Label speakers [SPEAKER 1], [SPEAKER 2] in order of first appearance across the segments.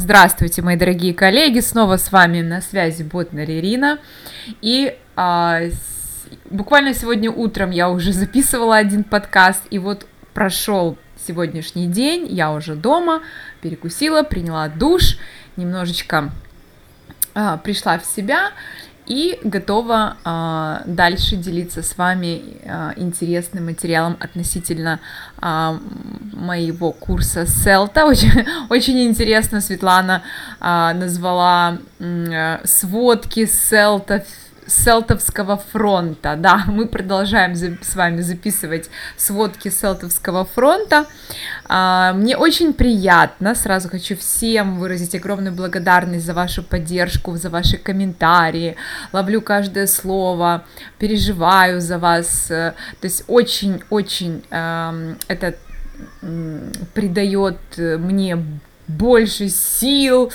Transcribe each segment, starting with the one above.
[SPEAKER 1] Здравствуйте, мои дорогие коллеги, снова с вами на связи Ботнер Ирина. И а, с, буквально сегодня утром я уже записывала один подкаст, и вот прошел сегодняшний день, я уже дома, перекусила, приняла душ, немножечко а, пришла в себя, и готова э, дальше делиться с вами э, интересным материалом относительно э, моего курса Селта. Очень, очень интересно Светлана э, назвала э, сводки Селта Селтовского фронта. Да, мы продолжаем с вами записывать сводки Селтовского фронта. А, мне очень приятно, сразу хочу всем выразить огромную благодарность за вашу поддержку, за ваши комментарии. Ловлю каждое слово, переживаю за вас. То есть очень-очень эм, это придает мне больше сил,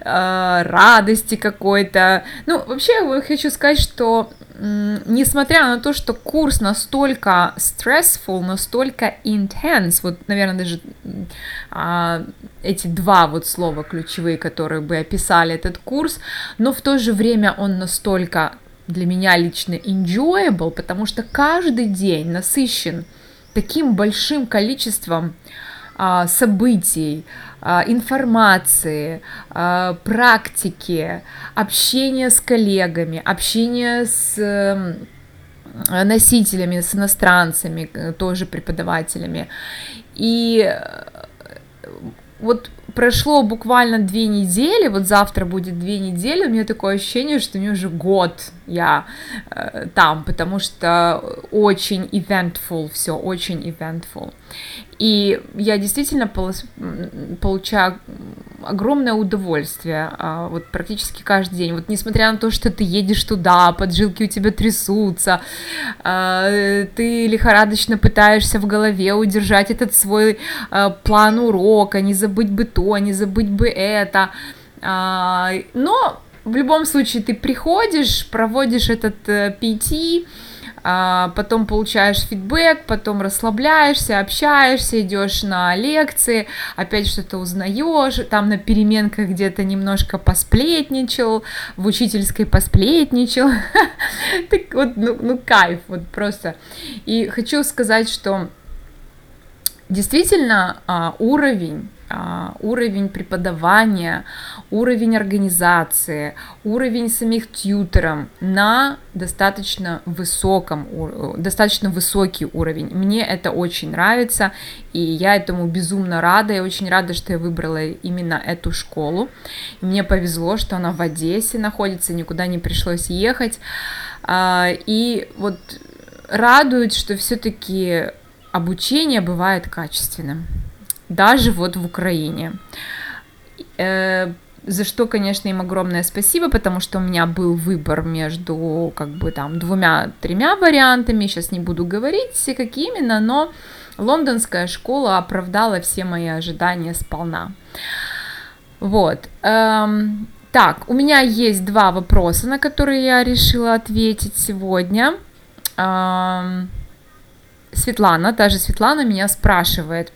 [SPEAKER 1] э, радости какой-то. Ну, вообще, я хочу сказать, что несмотря на то, что курс настолько stressful, настолько intense, вот, наверное, даже а, эти два вот слова ключевые, которые бы описали этот курс, но в то же время он настолько для меня лично enjoyable, потому что каждый день насыщен таким большим количеством событий, а, информации, а, практики, общения с коллегами, общения с носителями, с иностранцами, тоже преподавателями. И э, вот прошло буквально две недели, вот завтра будет две недели, у меня такое ощущение, что мне уже год я э, там, потому что очень eventful все, очень eventful. И я действительно получаю огромное удовольствие а, вот практически каждый день. Вот несмотря на то, что ты едешь туда, поджилки у тебя трясутся, а, ты лихорадочно пытаешься в голове удержать этот свой а, план урока, не забыть бы то, не забыть бы это. Но в любом случае ты приходишь, проводишь этот PT, э, потом получаешь фидбэк, потом расслабляешься, общаешься, идешь на лекции, опять что-то узнаешь, там на переменках где-то немножко посплетничал, в учительской посплетничал, так вот, ну, ну кайф, вот просто. И хочу сказать, что действительно а, уровень а, уровень преподавания, уровень организации, уровень самих тьютеров на достаточно высоком, достаточно высокий уровень. Мне это очень нравится, и я этому безумно рада. Я очень рада, что я выбрала именно эту школу. Мне повезло, что она в Одессе находится, никуда не пришлось ехать. А, и вот радует, что все-таки обучение бывает качественным даже вот в Украине. Э, за что, конечно, им огромное спасибо, потому что у меня был выбор между как бы там двумя-тремя вариантами, сейчас не буду говорить, все какие именно, но лондонская школа оправдала все мои ожидания сполна. Вот. Эм, так, у меня есть два вопроса, на которые я решила ответить сегодня. Эм, Светлана, та же Светлана меня спрашивает,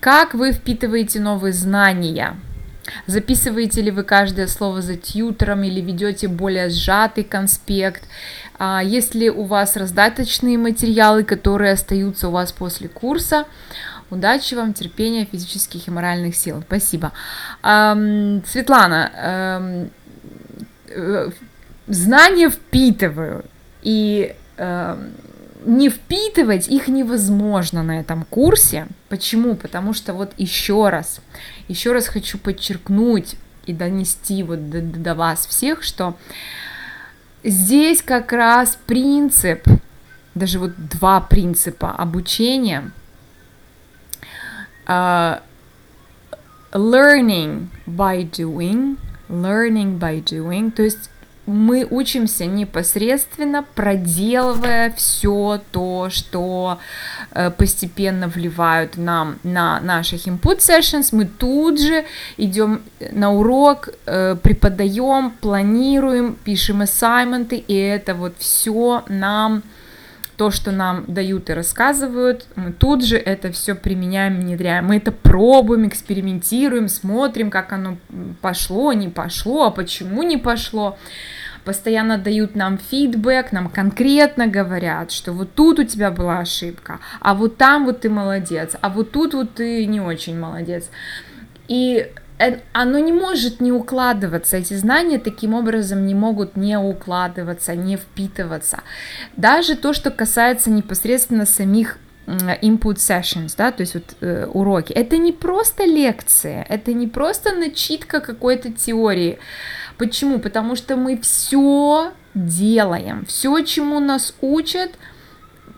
[SPEAKER 1] как вы впитываете новые знания? Записываете ли вы каждое слово за тьютером или ведете более сжатый конспект? А есть ли у вас раздаточные материалы, которые остаются у вас после курса? Удачи вам, терпения, физических и моральных сил. Спасибо. Светлана, э, знания впитываю. И не впитывать их невозможно на этом курсе. Почему? Потому что вот еще раз, еще раз хочу подчеркнуть и донести вот до, до вас всех, что здесь как раз принцип, даже вот два принципа обучения, uh, learning by doing, learning by doing, то есть мы учимся непосредственно, проделывая все то, что э, постепенно вливают нам на наших input sessions. Мы тут же идем на урок, э, преподаем, планируем, пишем ассайменты, и это вот все нам то, что нам дают и рассказывают, мы тут же это все применяем, внедряем. Мы это пробуем, экспериментируем, смотрим, как оно пошло, не пошло, а почему не пошло. Постоянно дают нам фидбэк, нам конкретно говорят, что вот тут у тебя была ошибка, а вот там вот ты молодец, а вот тут вот ты не очень молодец. И оно не может не укладываться, эти знания таким образом не могут не укладываться, не впитываться. Даже то, что касается непосредственно самих input sessions, да, то есть вот э, уроки, это не просто лекция, это не просто начитка какой-то теории. Почему? Потому что мы все делаем, все, чему нас учат,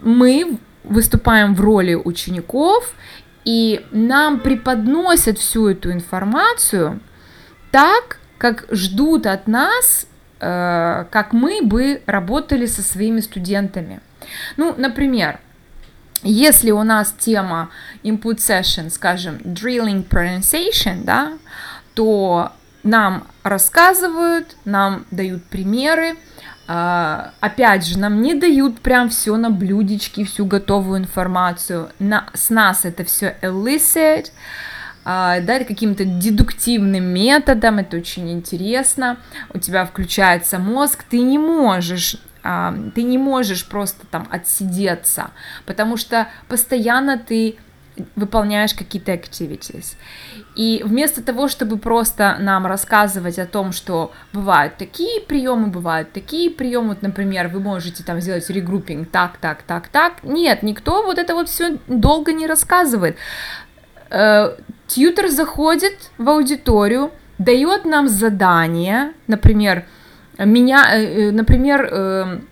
[SPEAKER 1] мы выступаем в роли учеников и нам преподносят всю эту информацию так, как ждут от нас, э, как мы бы работали со своими студентами. Ну, например, если у нас тема input session, скажем, drilling pronunciation, да, то нам рассказывают, нам дают примеры, опять же, нам не дают прям все на блюдечке, всю готовую информацию. На, с нас это все elicit, а, да, каким-то дедуктивным методом, это очень интересно. У тебя включается мозг, ты не можешь а, ты не можешь просто там отсидеться, потому что постоянно ты выполняешь какие-то activities. И вместо того, чтобы просто нам рассказывать о том, что бывают такие приемы, бывают такие приемы, вот, например, вы можете там сделать регруппинг так, так, так, так, нет, никто вот это вот все долго не рассказывает. Э, тьютер заходит в аудиторию, дает нам задание, например, меня, э, э, например,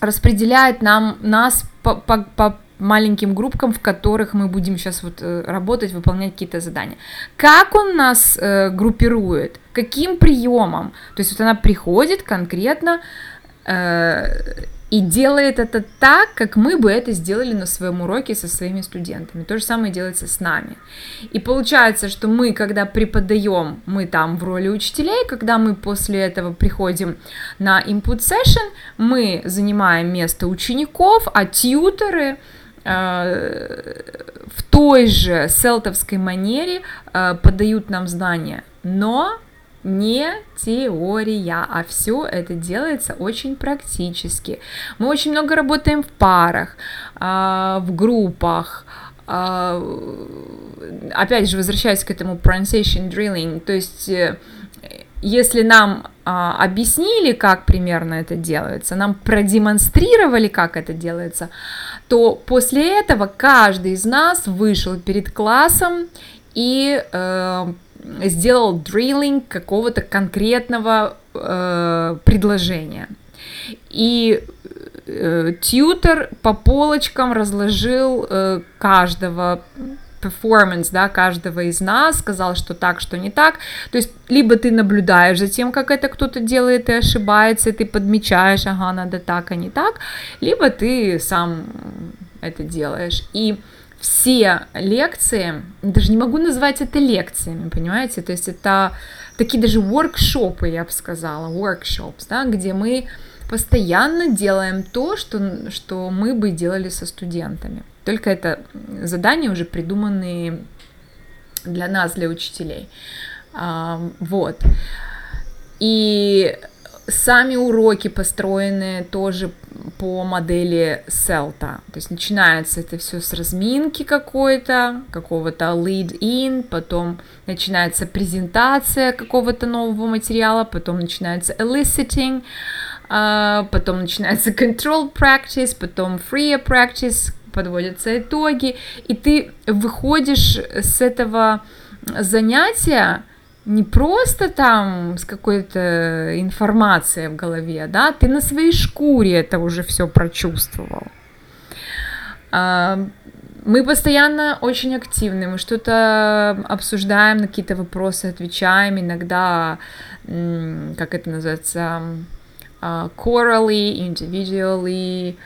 [SPEAKER 1] распределяет нам нас по, по, по маленьким группкам, в которых мы будем сейчас вот э, работать, выполнять какие-то задания. Как он нас э, группирует? Каким приемом? То есть вот она приходит конкретно э, и делает это так, как мы бы это сделали на своем уроке со своими студентами. То же самое делается с нами. И получается, что мы, когда преподаем, мы там в роли учителей, когда мы после этого приходим на input session, мы занимаем место учеников, а тьютеры в той же селтовской манере э, подают нам знания, но не теория, а все это делается очень практически. Мы очень много работаем в парах, э, в группах, опять же, возвращаясь к этому pronunciation drilling, то есть если нам а, объяснили, как примерно это делается, нам продемонстрировали, как это делается, то после этого каждый из нас вышел перед классом и э, сделал дриллинг какого-то конкретного э, предложения. И э, тьютер по полочкам разложил э, каждого перформанс, да, каждого из нас, сказал, что так, что не так. То есть, либо ты наблюдаешь за тем, как это кто-то делает и ошибается, и ты подмечаешь, ага, надо так, а не так, либо ты сам это делаешь. И все лекции, даже не могу назвать это лекциями, понимаете, то есть это такие даже воркшопы, я бы сказала, workshops, да, где мы постоянно делаем то, что, что мы бы делали со студентами. Только это задания уже придуманные для нас, для учителей. А, вот. И сами уроки построены тоже по модели Селта. То есть начинается это все с разминки какой-то, какого-то lead-in, потом начинается презентация какого-то нового материала, потом начинается eliciting, а, потом начинается control practice, потом free practice, подводятся итоги, и ты выходишь с этого занятия не просто там с какой-то информацией в голове, да, ты на своей шкуре это уже все прочувствовал. А, мы постоянно очень активны, мы что-то обсуждаем, на какие-то вопросы отвечаем, иногда, как это называется, corally, а, individually,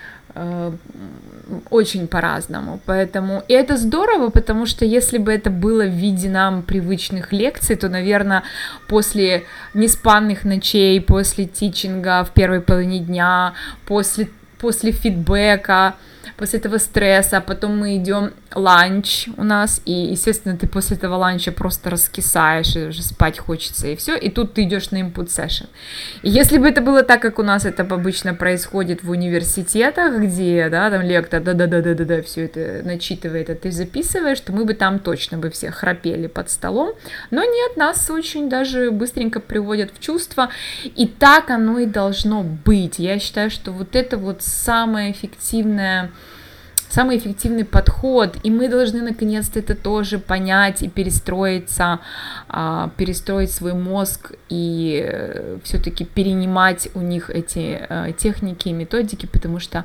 [SPEAKER 1] очень по-разному. Поэтому и это здорово, потому что если бы это было в виде нам привычных лекций, то, наверное, после неспанных ночей, после тичинга в первой половине дня, после после фидбэка, после этого стресса, потом мы идем ланч у нас, и, естественно, ты после этого ланча просто раскисаешь, и уже спать хочется, и все, и тут ты идешь на input session. И если бы это было так, как у нас это обычно происходит в университетах, где, да, там лектор, да-да-да-да-да, все это начитывает, а ты записываешь, то мы бы там точно бы все храпели под столом, но нет, нас очень даже быстренько приводят в чувство, и так оно и должно быть. Я считаю, что вот это вот самое эффективное самый эффективный подход, и мы должны наконец-то это тоже понять и перестроиться, а, перестроить свой мозг и э, все-таки перенимать у них эти э, техники и методики, потому что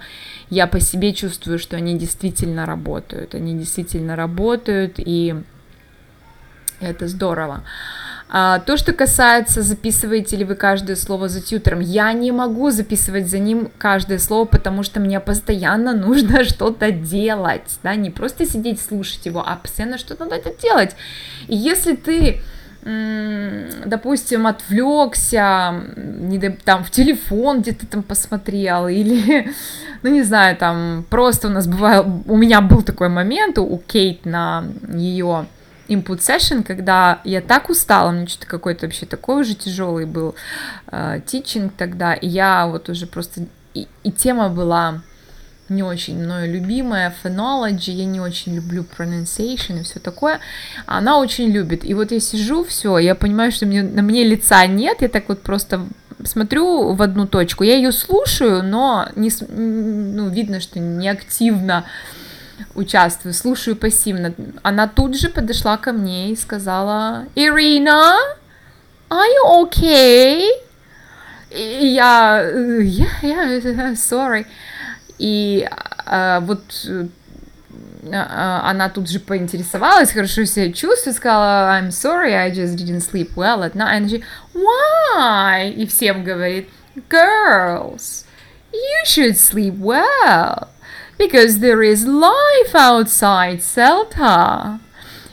[SPEAKER 1] я по себе чувствую, что они действительно работают, они действительно работают, и это здорово. То, что касается, записываете ли вы каждое слово за тьютером, я не могу записывать за ним каждое слово, потому что мне постоянно нужно что-то делать, да, не просто сидеть слушать его, а постоянно что-то надо делать. И если ты допустим, отвлекся, не там в телефон где-то там посмотрел, или, ну не знаю, там просто у нас бывало, у меня был такой момент у Кейт на ее input session, когда я так устала, мне что-то какой-то вообще такой уже тяжелый был э, teaching тогда, и я вот уже просто... И, и тема была не очень мною любимая, phonology, я не очень люблю pronunciation и все такое, она очень любит. И вот я сижу, все, я понимаю, что мне, на мне лица нет, я так вот просто смотрю в одну точку, я ее слушаю, но не, ну, видно, что не активно участвую, слушаю пассивно. Она тут же подошла ко мне и сказала, Ирина, are you okay? И я, yeah, yeah, sorry. И а, вот а, она тут же поинтересовалась, хорошо себя чувствую, сказала, I'm sorry, I just didn't sleep well at night. And she, why? И всем говорит, girls, you should sleep well because there is life outside Celta.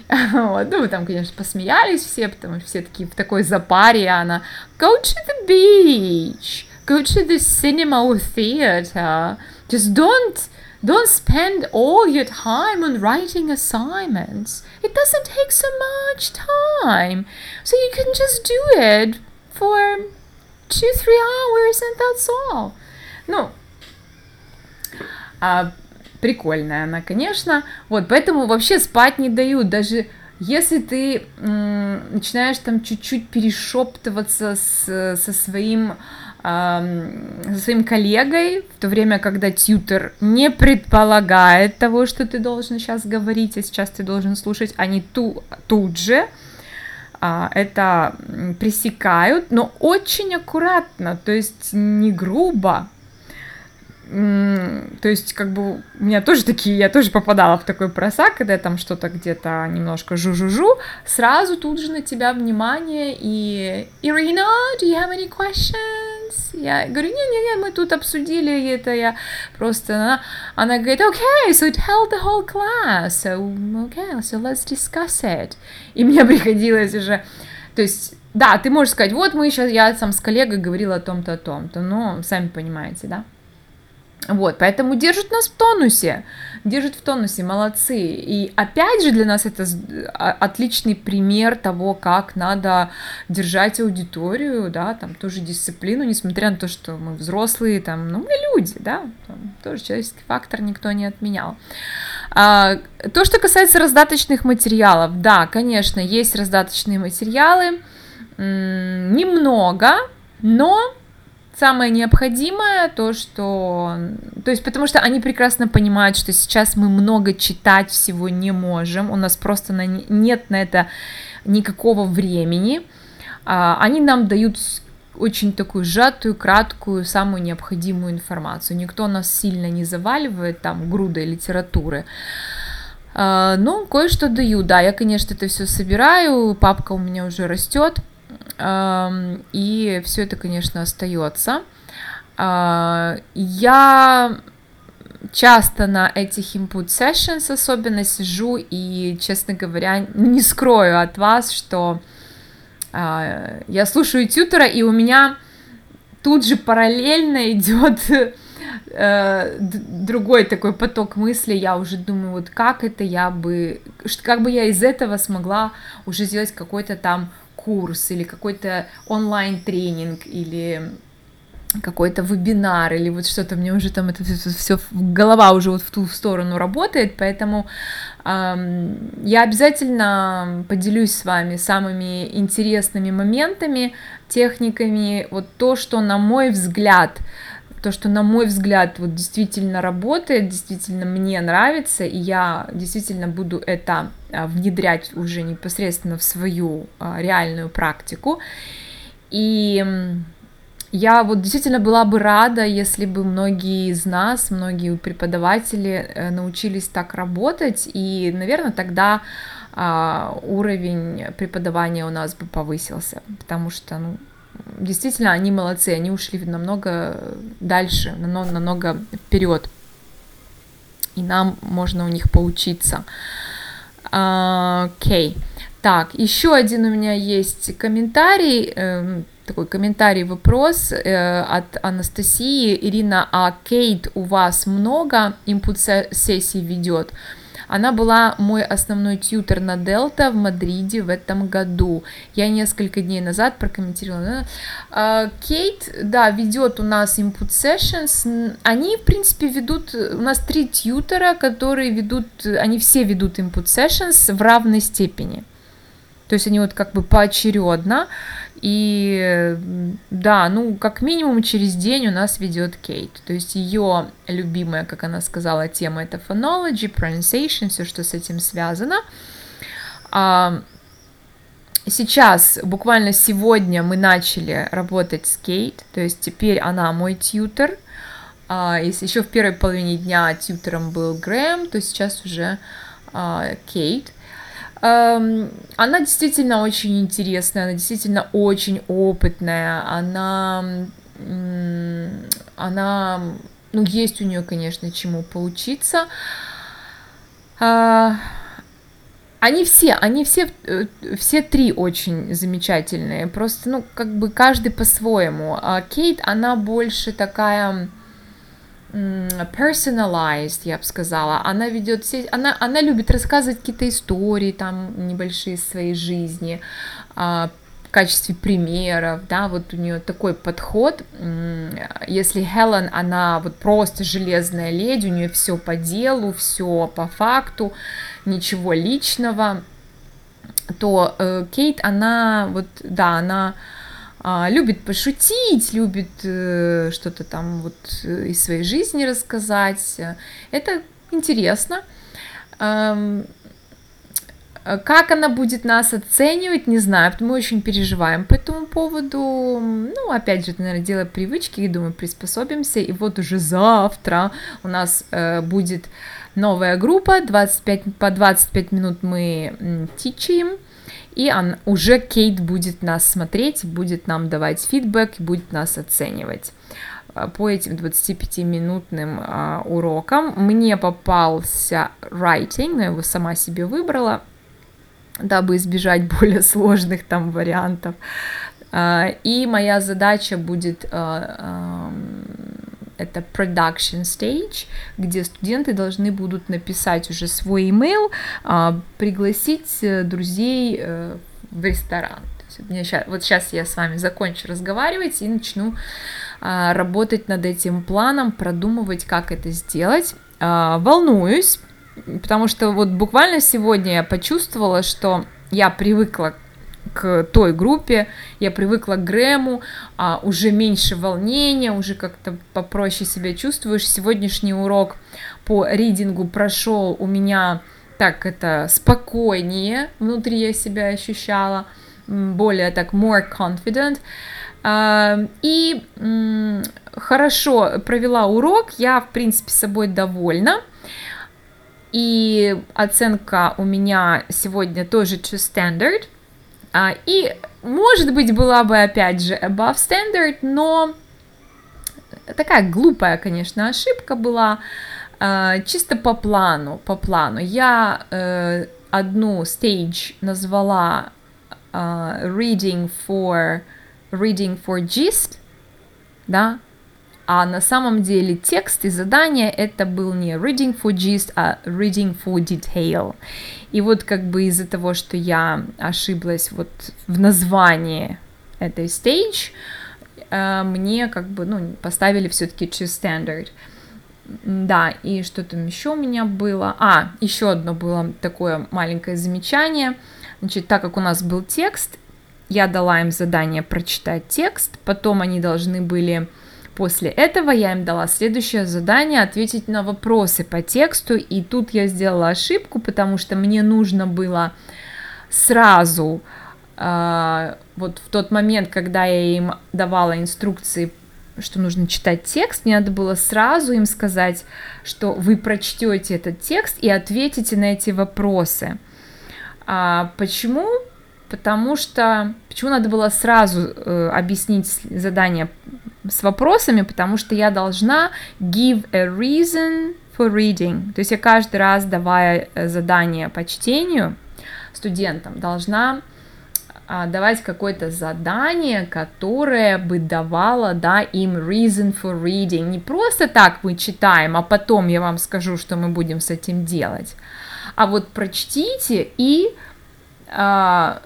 [SPEAKER 1] Вот. Ну, там, конечно, посмеялись все, потому что все такие в такой запаре, она go to the beach, go to the cinema or theater, just don't don't spend all your time on writing assignments. It doesn't take so much time. So you can just do it for two, three hours and that's all. Ну, А, прикольная она, конечно. Вот, поэтому вообще спать не дают. Даже если ты м, начинаешь там чуть-чуть перешептываться с, со своим со своим коллегой, в то время, когда тьютер не предполагает того, что ты должен сейчас говорить, а сейчас ты должен слушать, они ту, тут же а, это пресекают, но очень аккуратно, то есть не грубо, то есть, как бы, у меня тоже такие, я тоже попадала в такой просак, когда я там что-то где-то немножко жу-жу-жу, сразу тут же на тебя внимание, и Ирина, do you have any questions? Я говорю, не-не-не, мы тут обсудили это, я просто, она, она говорит, okay, so tell the whole class, so, okay, so let's discuss it. И мне приходилось уже, то есть, да, ты можешь сказать, вот мы сейчас, я сам с коллегой говорила о том-то, о том-то, но сами понимаете, да? Вот, поэтому держат нас в тонусе, держат в тонусе, молодцы. И опять же для нас это а, отличный пример того, как надо держать аудиторию, да, там тоже дисциплину, несмотря на то, что мы взрослые, там, ну, мы люди, да, там, тоже человеческий фактор никто не отменял. А, то, что касается раздаточных материалов, да, конечно, есть раздаточные материалы, немного, но самое необходимое, то, что... То есть, потому что они прекрасно понимают, что сейчас мы много читать всего не можем, у нас просто на... нет на это никакого времени. А, они нам дают очень такую сжатую, краткую, самую необходимую информацию. Никто нас сильно не заваливает там грудой литературы. А, но кое-что даю, да, я, конечно, это все собираю, папка у меня уже растет, и все это, конечно, остается. А, я часто на этих input sessions особенно сижу и, честно говоря, не скрою от вас, что я слушаю тютера, и у меня тут же параллельно идет э, другой такой поток мыслей, я уже думаю, вот как это я бы, как бы я из этого смогла уже сделать какой-то там курс или какой-то онлайн-тренинг или какой-то вебинар или вот что-то, мне уже там это все, голова уже вот в ту сторону работает, поэтому эм, я обязательно поделюсь с вами самыми интересными моментами, техниками, вот то, что на мой взгляд, то, что на мой взгляд вот действительно работает, действительно мне нравится, и я действительно буду это внедрять уже непосредственно в свою а, реальную практику. И я вот действительно была бы рада, если бы многие из нас, многие преподаватели э, научились так работать, и, наверное, тогда а, уровень преподавания у нас бы повысился, потому что, ну, действительно, они молодцы, они ушли намного дальше, намного вперед, и нам можно у них поучиться. Окей. Так, еще один у меня есть комментарий, эм, такой комментарий, вопрос э, от Анастасии. Ирина, а Кейт у вас много импульс сессий ведет? Она была мой основной тьютер на Дельта в Мадриде в этом году. Я несколько дней назад прокомментировала. А, Кейт, да, ведет у нас input sessions. Они, в принципе, ведут... У нас три тьютера, которые ведут... Они все ведут input sessions в равной степени. То есть они вот как бы поочередно. И да, ну, как минимум через день у нас ведет Кейт. То есть ее любимая, как она сказала, тема это phonology, pronunciation, все, что с этим связано. А, сейчас, буквально сегодня мы начали работать с Кейт, то есть теперь она мой тьютер. А, если еще в первой половине дня тьютером был Грэм, то сейчас уже а, Кейт. Она действительно очень интересная, она действительно очень опытная, она, она, ну, есть у нее, конечно, чему поучиться. А, они все, они все, э, все три очень замечательные, просто, ну, как бы каждый по-своему. А Кейт, она больше такая personalized, я бы сказала. Она ведет сеть, она, она любит рассказывать какие-то истории там небольшие своей жизни, а, в качестве примеров, да, вот у нее такой подход. Если Хелен, она вот просто железная леди, у нее все по делу, все по факту, ничего личного, то э, Кейт, она вот, да, она а, любит пошутить, любит э, что-то там вот э, из своей жизни рассказать. Это интересно. Эм, как она будет нас оценивать, не знаю, мы очень переживаем по этому поводу. Ну, опять же, наверное, дело привычки, и думаю, приспособимся. И вот уже завтра у нас э, будет новая группа, 25, по 25 минут мы тичаем и он, уже Кейт будет нас смотреть, будет нам давать фидбэк, будет нас оценивать а, по этим 25-минутным а, урокам. Мне попался writing, но я его сама себе выбрала, дабы избежать более сложных там вариантов. А, и моя задача будет а, а, это production stage, где студенты должны будут написать уже свой email, а, пригласить э, друзей э, в ресторан. Сейчас, вот сейчас я с вами закончу разговаривать и начну а, работать над этим планом, продумывать, как это сделать. А, волнуюсь, потому что вот буквально сегодня я почувствовала, что я привыкла к той группе, я привыкла к Грэму, а, уже меньше волнения, уже как-то попроще себя чувствуешь. Сегодняшний урок по ридингу прошел у меня так это спокойнее, внутри я себя ощущала, более так more confident. А, и хорошо провела урок, я, в принципе, собой довольна. И оценка у меня сегодня тоже to standard. А, и, может быть, была бы, опять же, above standard, но такая глупая, конечно, ошибка была, а, чисто по плану, по плану. Я э, одну stage назвала а, reading for reading for gist, да, а на самом деле текст и задание это был не reading for gist, а reading for detail. И вот как бы из-за того, что я ошиблась вот в названии этой stage, э, мне как бы, ну, поставили все-таки choose standard. Да, и что там еще у меня было? А, еще одно было такое маленькое замечание. Значит, так как у нас был текст, я дала им задание прочитать текст, потом они должны были После этого я им дала следующее задание ответить на вопросы по тексту, и тут я сделала ошибку, потому что мне нужно было сразу, э, вот в тот момент, когда я им давала инструкции, что нужно читать текст, мне надо было сразу им сказать, что вы прочтете этот текст и ответите на эти вопросы. А почему? Потому что почему надо было сразу э, объяснить задание с вопросами, потому что я должна give a reason for reading. То есть я каждый раз, давая э, задание по чтению студентам, должна а, давать какое-то задание, которое бы давало, да, им reason for reading. Не просто так мы читаем, а потом я вам скажу, что мы будем с этим делать. А вот прочтите и а,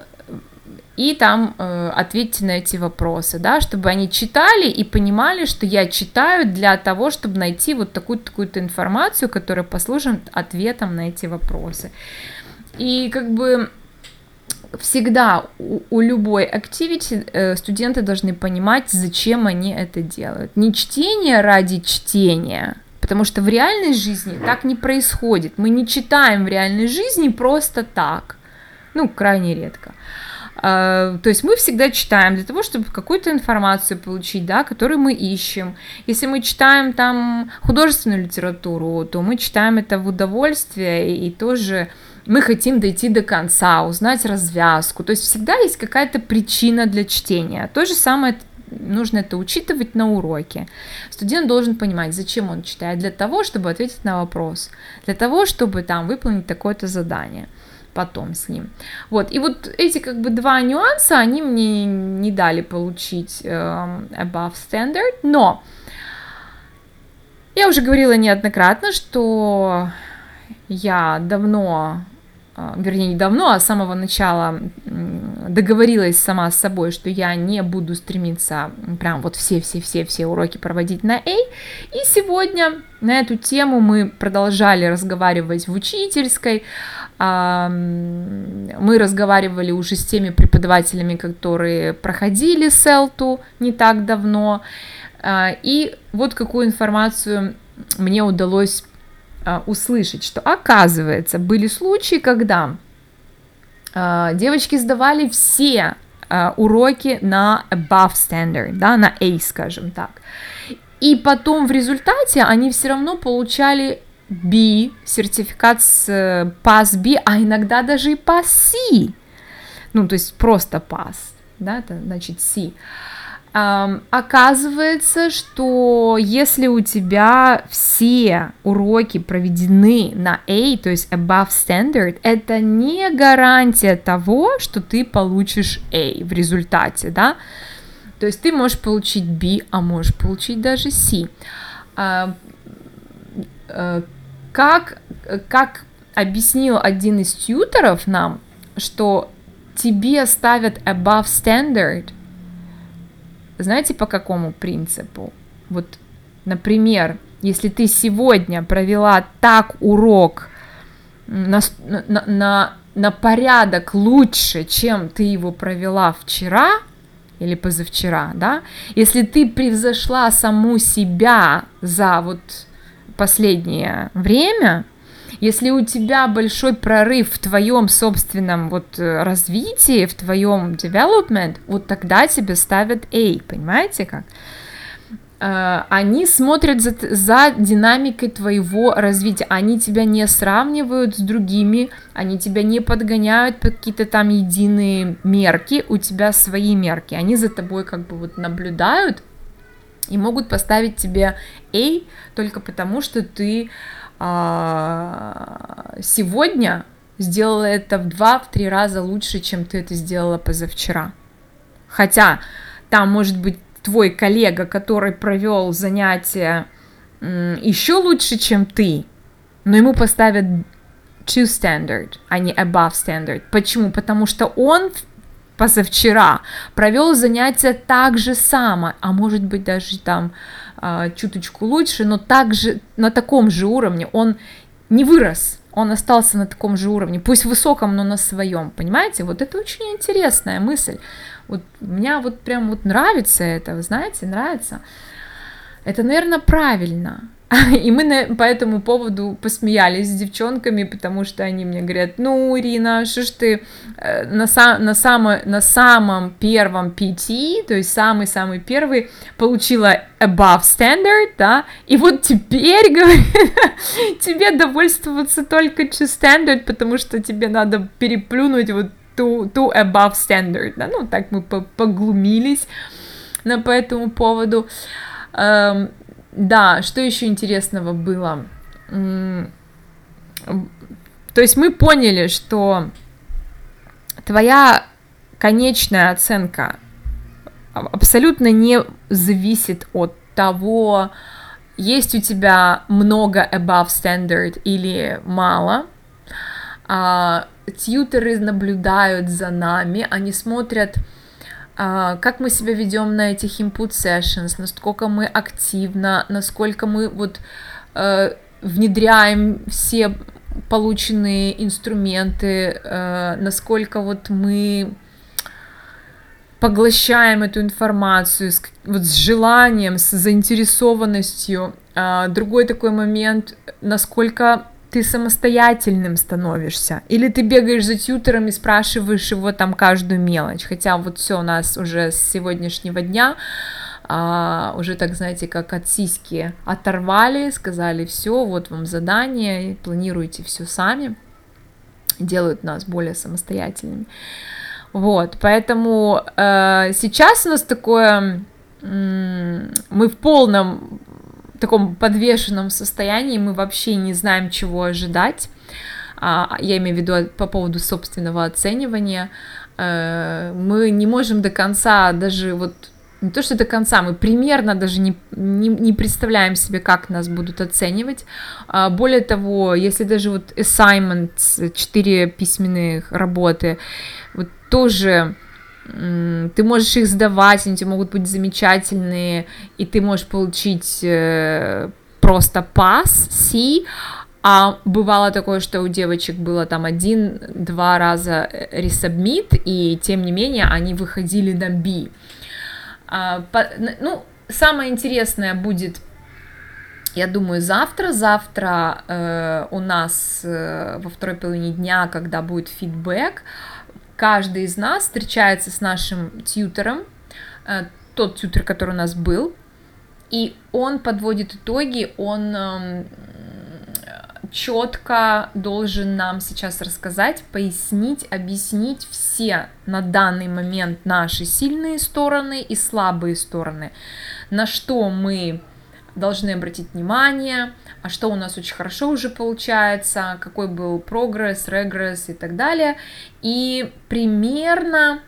[SPEAKER 1] и там э, ответьте на эти вопросы, да, чтобы они читали и понимали, что я читаю для того, чтобы найти вот такую-то такую информацию, которая послужит ответом на эти вопросы. И как бы всегда у, у любой activity э, студенты должны понимать, зачем они это делают. Не чтение ради чтения, потому что в реальной жизни так не происходит. Мы не читаем в реальной жизни просто так, ну, крайне редко. А, то есть мы всегда читаем для того, чтобы какую-то информацию получить, да, которую мы ищем. Если мы читаем там художественную литературу, то мы читаем это в удовольствие и, и тоже мы хотим дойти до конца, узнать развязку. То есть всегда есть какая-то причина для чтения. То же самое нужно это учитывать на уроке. Студент должен понимать, зачем он читает. Для того, чтобы ответить на вопрос. Для того, чтобы там выполнить такое-то задание потом с ним. Вот, и вот эти как бы два нюанса, они мне не дали получить э, above standard, но я уже говорила неоднократно, что я давно а, вернее, не давно, а с самого начала договорилась сама с собой, что я не буду стремиться прям вот все-все-все-все уроки проводить на A. И сегодня на эту тему мы продолжали разговаривать в учительской. Мы разговаривали уже с теми преподавателями, которые проходили селту не так давно. А, и вот какую информацию мне удалось а, услышать, что оказывается были случаи, когда а, девочки сдавали все уроки на above standard, да, на A, скажем так. И потом в результате они все равно получали B, сертификат с э, Pass B, а иногда даже и Pass C. Ну, то есть просто Pass, да, это значит C. Оказывается, что если у тебя все уроки проведены на A, то есть above standard, это не гарантия того, что ты получишь A в результате, да. То есть ты можешь получить B, а можешь получить даже C. Как, как объяснил один из тьютеров нам, что тебе ставят above standard знаете, по какому принципу? Вот, например, если ты сегодня провела так урок на, на, на, на порядок лучше, чем ты его провела вчера или позавчера, да, если ты превзошла саму себя за вот последнее время, если у тебя большой прорыв в твоем собственном вот э, развитии, в твоем development, вот тогда тебе ставят A, понимаете как? Uh, они смотрят за, за динамикой твоего развития, они тебя не сравнивают с другими, они тебя не подгоняют под какие-то там единые мерки, у тебя свои мерки, они за тобой как бы вот наблюдают и могут поставить тебе A только потому, что ты а, сегодня сделала это в два-три раза лучше, чем ты это сделала позавчера. Хотя там может быть твой коллега, который провел занятие еще лучше, чем ты, но ему поставят to standard, а не above standard. Почему? Потому что он позавчера провел занятие так же само, а может быть даже там э, чуточку лучше, но также на таком же уровне он не вырос, он остался на таком же уровне, пусть высоком, но на своем, понимаете? Вот это очень интересная мысль. Вот меня вот прям вот нравится это, вы знаете, нравится. Это, наверное, правильно. И мы на, по этому поводу посмеялись с девчонками, потому что они мне говорят, ну, Ирина, что ж ты э, на, сам, на, само, на самом первом PT, то есть самый-самый первый, получила above standard, да, и вот теперь, говорит, тебе довольствоваться только to standard, потому что тебе надо переплюнуть вот ту, ту above standard, да, ну, так мы поглумились на, по этому поводу. Да, что еще интересного было? То есть мы поняли, что твоя конечная оценка абсолютно не зависит от того, есть у тебя много above standard или мало. А, тьютеры наблюдают за нами, они смотрят, как мы себя ведем на этих input sessions, насколько мы активно, насколько мы вот э, внедряем все полученные инструменты, э, насколько вот мы поглощаем эту информацию с, вот с желанием, с заинтересованностью. А, другой такой момент, насколько ты самостоятельным становишься, или ты бегаешь за тьютером и спрашиваешь его там каждую мелочь, хотя вот все у нас уже с сегодняшнего дня а, уже так, знаете, как от сиськи оторвали, сказали, все, вот вам задание, планируйте все сами, делают нас более самостоятельными. Вот, поэтому э, сейчас у нас такое, мы в полном таком подвешенном состоянии, мы вообще не знаем, чего ожидать. А, я имею в виду по поводу собственного оценивания. Э, мы не можем до конца даже вот не то, что до конца, мы примерно даже не, не, не представляем себе, как нас будут оценивать. А, более того, если даже вот assignment, 4 письменных работы, вот тоже ты можешь их сдавать, они тебе могут быть замечательные, и ты можешь получить э, просто пас, C, а бывало такое, что у девочек было там один-два раза ресабмит, и тем не менее они выходили на B. А, ну, самое интересное будет, я думаю, завтра. Завтра э, у нас э, во второй половине дня, когда будет фидбэк, каждый из нас встречается с нашим тьютером, э, тот тьютер, который у нас был, и он подводит итоги, он эм, четко должен нам сейчас рассказать, пояснить, объяснить все на данный момент наши сильные стороны и слабые стороны, на что мы должны обратить внимание, а что у нас очень хорошо уже получается, какой был прогресс, регресс и так далее. И примерно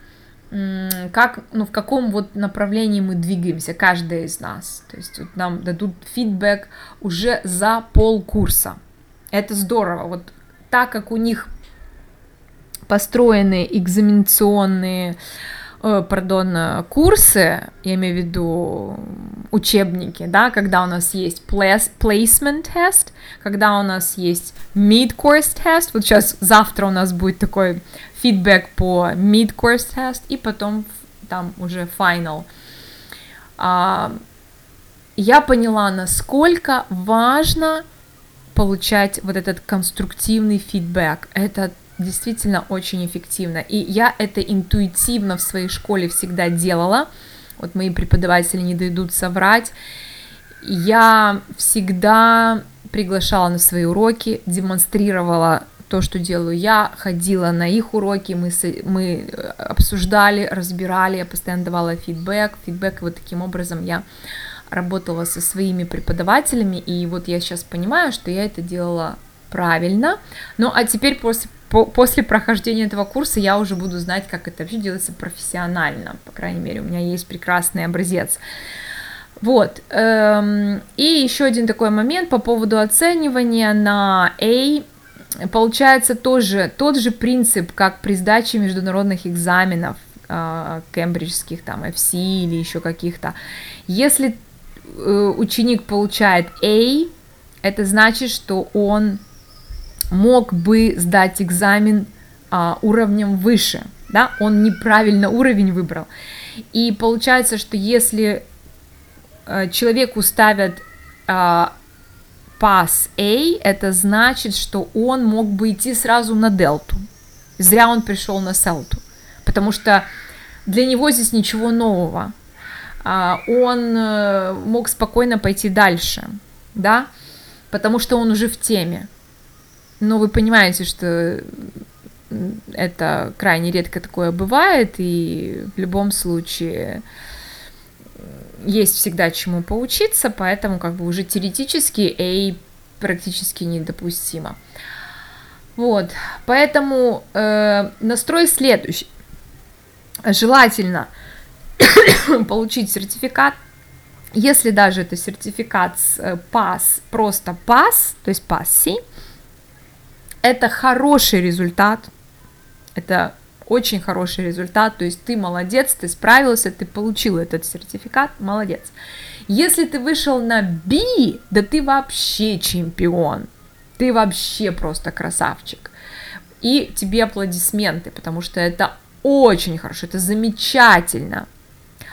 [SPEAKER 1] как, ну, в каком вот направлении мы двигаемся, каждая из нас. То есть вот нам дадут фидбэк уже за полкурса. Это здорово. Вот так как у них построены экзаменационные пардон, э, курсы, я имею в виду учебники, да, когда у нас есть placement test, когда у нас есть mid-course test, вот сейчас завтра у нас будет такой фидбэк по mid-course test, и потом там уже final. А, я поняла, насколько важно получать вот этот конструктивный фидбэк. Это действительно очень эффективно. И я это интуитивно в своей школе всегда делала. Вот мои преподаватели не дойдут соврать. Я всегда приглашала на свои уроки, демонстрировала то, что делаю я, ходила на их уроки, мы, мы обсуждали, разбирали, я постоянно давала фидбэк, фидбэк, и вот таким образом я работала со своими преподавателями, и вот я сейчас понимаю, что я это делала правильно. Ну, а теперь после по, после прохождения этого курса я уже буду знать, как это вообще делается профессионально. По крайней мере, у меня есть прекрасный образец. Вот. Эм, и еще один такой момент по поводу оценивания на A. Получается тоже тот же принцип, как при сдаче международных экзаменов э, кембриджских, там, FC или еще каких-то. Если э, ученик получает A, это значит, что он мог бы сдать экзамен а, уровнем выше, да, он неправильно уровень выбрал. И получается, что если а, человеку ставят а, пас A, это значит, что он мог бы идти сразу на дельту. Зря он пришел на селту, потому что для него здесь ничего нового. А, он а, мог спокойно пойти дальше, да, потому что он уже в теме. Но вы понимаете, что это крайне редко такое бывает, и в любом случае есть всегда чему поучиться, поэтому как бы уже теоретически A практически недопустимо. Вот, поэтому э, настрой следующий. Желательно получить сертификат, если даже это сертификат с э, пас, просто пас, то есть пасси, это хороший результат, это очень хороший результат, то есть ты молодец, ты справился, ты получил этот сертификат, молодец. Если ты вышел на B, да ты вообще чемпион, ты вообще просто красавчик. И тебе аплодисменты, потому что это очень хорошо, это замечательно.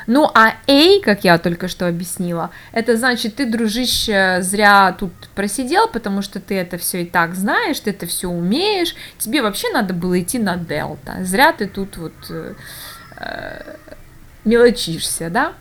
[SPEAKER 1] Ну, а A, как я только что объяснила, это значит, ты, дружище, зря тут просидел, потому что ты это все и так знаешь, ты это все умеешь, тебе вообще надо было идти на дельта, зря ты тут вот э, э мелочишься, да?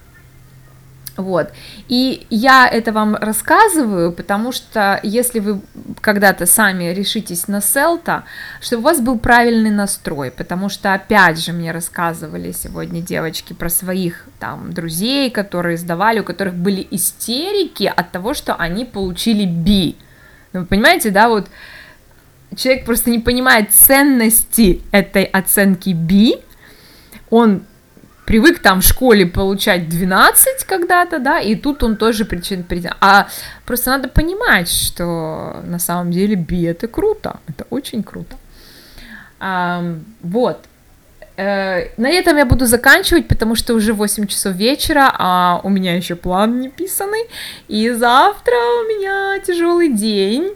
[SPEAKER 1] Вот. И я это вам рассказываю, потому что если вы когда-то сами решитесь на селта, чтобы у вас был правильный настрой, потому что опять же мне рассказывали сегодня девочки про своих там друзей, которые сдавали, у которых были истерики от того, что они получили B. Ну, вы понимаете, да, вот человек просто не понимает ценности этой оценки B, он привык там в школе получать 12 когда-то, да, и тут он тоже причин причин. А просто надо понимать, что на самом деле би это круто, это очень круто. А, вот. Э, на этом я буду заканчивать, потому что уже 8 часов вечера, а у меня еще план не писанный, и завтра у меня тяжелый день.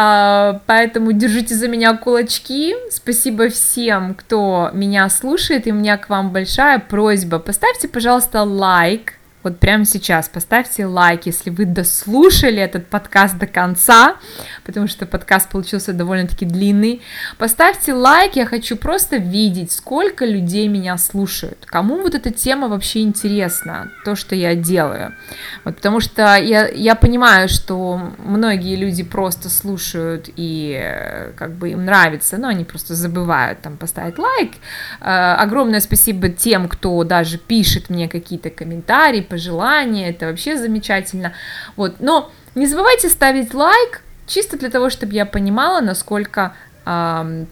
[SPEAKER 1] А, поэтому держите за меня кулачки. Спасибо всем, кто меня слушает. И у меня к вам большая просьба. Поставьте, пожалуйста, лайк вот прямо сейчас поставьте лайк, если вы дослушали этот подкаст до конца, потому что подкаст получился довольно-таки длинный. Поставьте лайк, я хочу просто видеть, сколько людей меня слушают, кому вот эта тема вообще интересна, то, что я делаю. Вот, потому что я, я понимаю, что многие люди просто слушают и как бы им нравится, но они просто забывают там поставить лайк. Э, огромное спасибо тем, кто даже пишет мне какие-то комментарии, пожелания, это вообще замечательно. Вот, но не забывайте ставить лайк, чисто для того, чтобы я понимала, насколько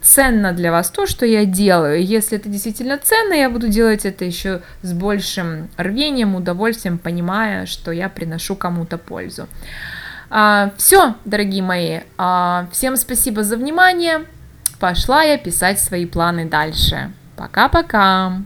[SPEAKER 1] ценно для вас то, что я делаю. Если это действительно ценно, я буду делать это еще с большим рвением, удовольствием, понимая, что я приношу кому-то пользу. А, все, дорогие мои, а, всем спасибо за внимание. Пошла я писать свои планы дальше. Пока-пока.